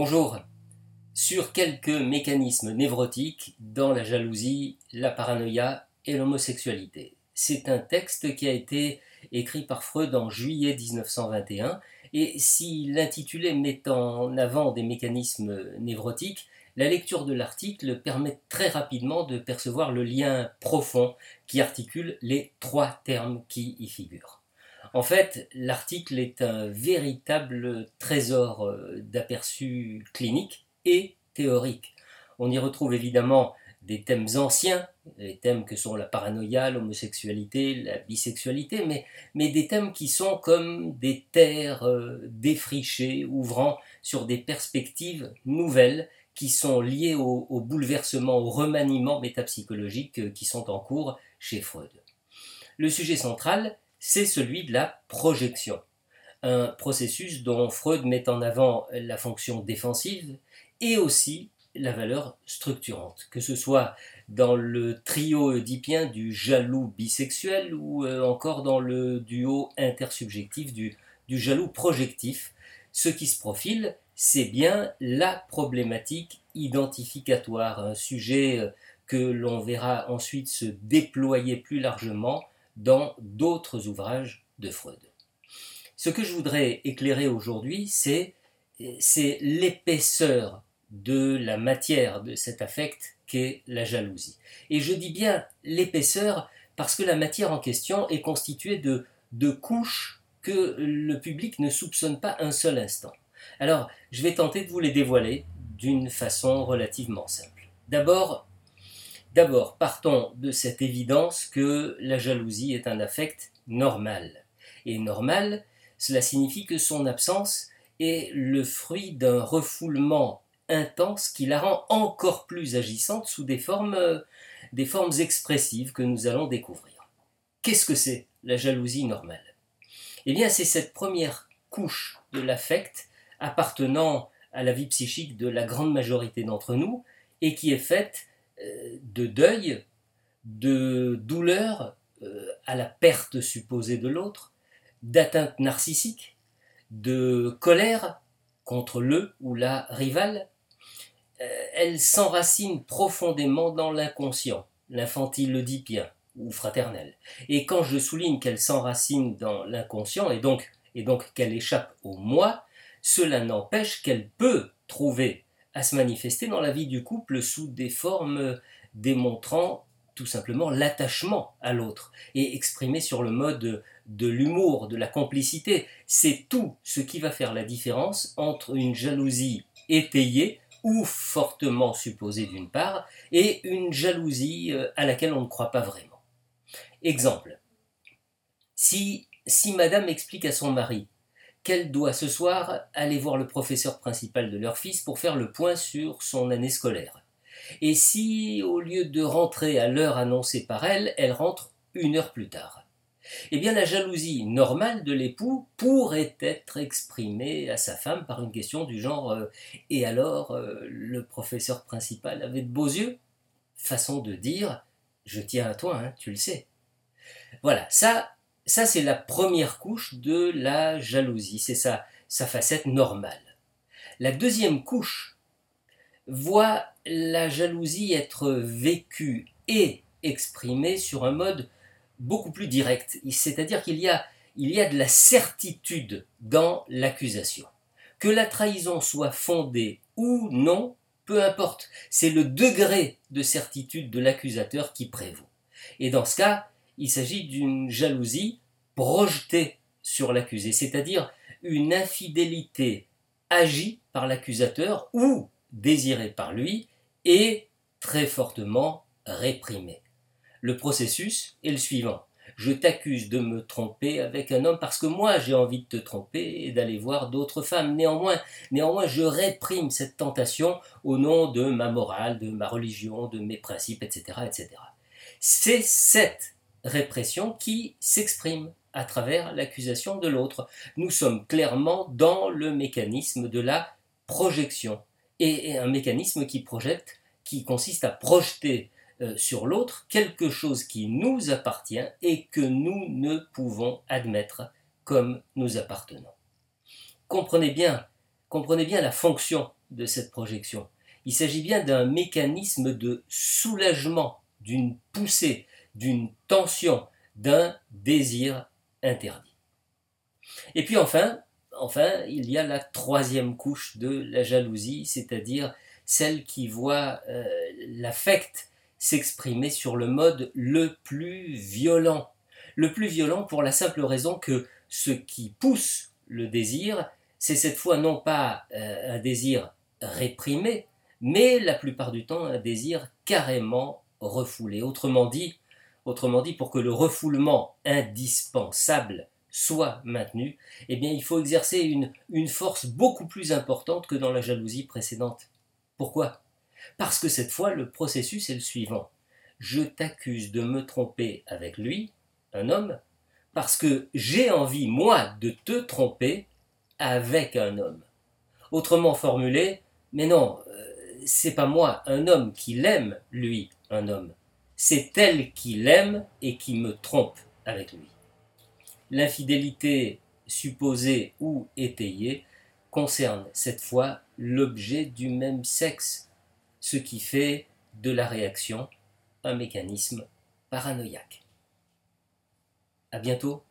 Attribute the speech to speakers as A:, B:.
A: Bonjour. Sur quelques mécanismes névrotiques dans la jalousie, la paranoïa et l'homosexualité. C'est un texte qui a été écrit par Freud en juillet 1921 et si l'intitulé met en avant des mécanismes névrotiques, la lecture de l'article permet très rapidement de percevoir le lien profond qui articule les trois termes qui y figurent. En fait, l'article est un véritable trésor euh, d'aperçus cliniques et théoriques. On y retrouve évidemment des thèmes anciens, les thèmes que sont la paranoïa, l'homosexualité, la bisexualité, mais, des thèmes qui sont comme des terres euh, défrichées, ouvrant sur des perspectives nouvelles qui sont liées au, au bouleversement, au remaniement métapsychologique euh, qui sont en cours chez Freud. Le sujet central, c'est celui de la projection, un processus dont Freud met en avant la fonction défensive et aussi la valeur structurante, que ce soit dans le trio oedipien du jaloux bisexuel ou euh, encore dans le duo intersubjectif du, du jaloux projectif. Ce qui se profile, c'est bien la problématique identificatoire, un sujet euh, que l'on verra ensuite se déployer plus largement dans d'autres ouvrages de Freud. Ce que je voudrais éclairer aujourd'hui, c'est, l'épaisseur de la matière de cet affect qu'est la jalousie. Et je dis bien l'épaisseur parce que la matière en question est constituée de, de couches que le public ne soupçonne pas un seul instant. Alors, je vais tenter de vous les dévoiler d'une façon relativement simple. D'abord, D'abord, partons de cette évidence que la jalousie est un affect normal. Et normal, cela signifie que son absence est le fruit d'un refoulement intense qui la rend encore plus agissante sous des formes, formes expressives que nous allons découvrir. Qu'est-ce que c'est la jalousie normale? Eh bien, c'est cette première couche de l'affect appartenant à la vie psychique de la grande majorité d'entre nous et qui est faite euh, de deuil, de douleur euh, à la perte supposée de l'autre, d'atteinte narcissique, de colère contre le ou la rivale. Euh, elle s'enracine profondément dans l'inconscient, l'infantile oedipien ou fraternel. Et quand je souligne qu'elle s'enracine dans l'inconscient et donc, et donc qu'elle échappe au moi, cela n'empêche qu'elle peut trouver à se manifester dans la vie du couple sous des formes démontrant tout simplement l'attachement à l'autre et exprimé sur le mode de l'humour, de la complicité. C'est tout ce qui va faire la différence entre une jalousie étayée ou fortement supposée d'une part et une jalousie euh, à laquelle on ne croit pas vraiment. Exemple. Si, si madame explique à son mari qu'elle doit ce soir aller voir le professeur principal de leur fils pour faire le point sur son année scolaire. Et si, au lieu de rentrer à l'heure annoncée par elle, elle rentre une heure plus tard Eh bien, la jalousie normale de l'époux pourrait être exprimée à sa femme par une question du genre euh, Et alors, euh, le professeur principal avait de beaux yeux? Façon de dire Je tiens à toi, hein, tu le sais. Voilà, ça, ça, c'est la première couche de la jalousie, c'est sa, sa facette normale. La deuxième couche voit la jalousie être vécue et exprimée sur un mode beaucoup plus direct, c'est-à-dire qu'il y y a de la certitude dans l'accusation. Que la trahison soit fondée ou non, peu importe, c'est le degré de certitude de l'accusateur qui prévaut. Et dans ce cas, il s'agit d'une jalousie projetée sur l'accusé, c'est-à-dire une infidélité agie par l'accusateur ou désirée par lui et très fortement réprimée. Le processus est le suivant. Je t'accuse de me tromper avec un homme parce que moi j'ai envie de te tromper et d'aller voir d'autres femmes. Néanmoins, néanmoins, je réprime cette tentation au nom de ma morale, de ma religion, de mes principes, etc., etc. C'est cette répression qui s'exprime à travers l'accusation de l'autre. Nous sommes clairement dans le mécanisme de la projection. Et, un mécanisme qui projette, qui consiste à projeter euh, sur l'autre quelque chose qui nous appartient et que nous ne pouvons admettre comme nous appartenant. Comprenez bien, comprenez bien la fonction de cette projection. Il s'agit bien d'un mécanisme de soulagement, d'une poussée, d'une tension, d'un désir interdit. Et puis enfin, il y a la troisième couche de la jalousie, c'est-à-dire celle qui voit euh, l'affect s'exprimer sur le mode le plus violent. Le plus violent pour la simple raison que ce qui pousse le désir, c'est cette fois non pas euh, un désir réprimé, mais la plupart du temps un désir carrément refoulé. Autrement dit, autrement dit, pour que le refoulement indispensable soit maintenu, eh bien il faut exercer une, force beaucoup plus importante que dans la jalousie précédente. Pourquoi? Parce que cette fois, le processus est le suivant. Je t'accuse de me tromper avec lui, un homme, parce que j'ai envie, moi, de te tromper avec un homme. Autrement formulé, mais non, euh, c'est pas moi, un homme qui l'aime, lui, un homme. C'est elle qui l'aime et qui me trompe avec lui. L'infidélité supposée ou étayée concerne cette fois l'objet du même sexe, ce qui fait de la réaction un mécanisme paranoïaque. À bientôt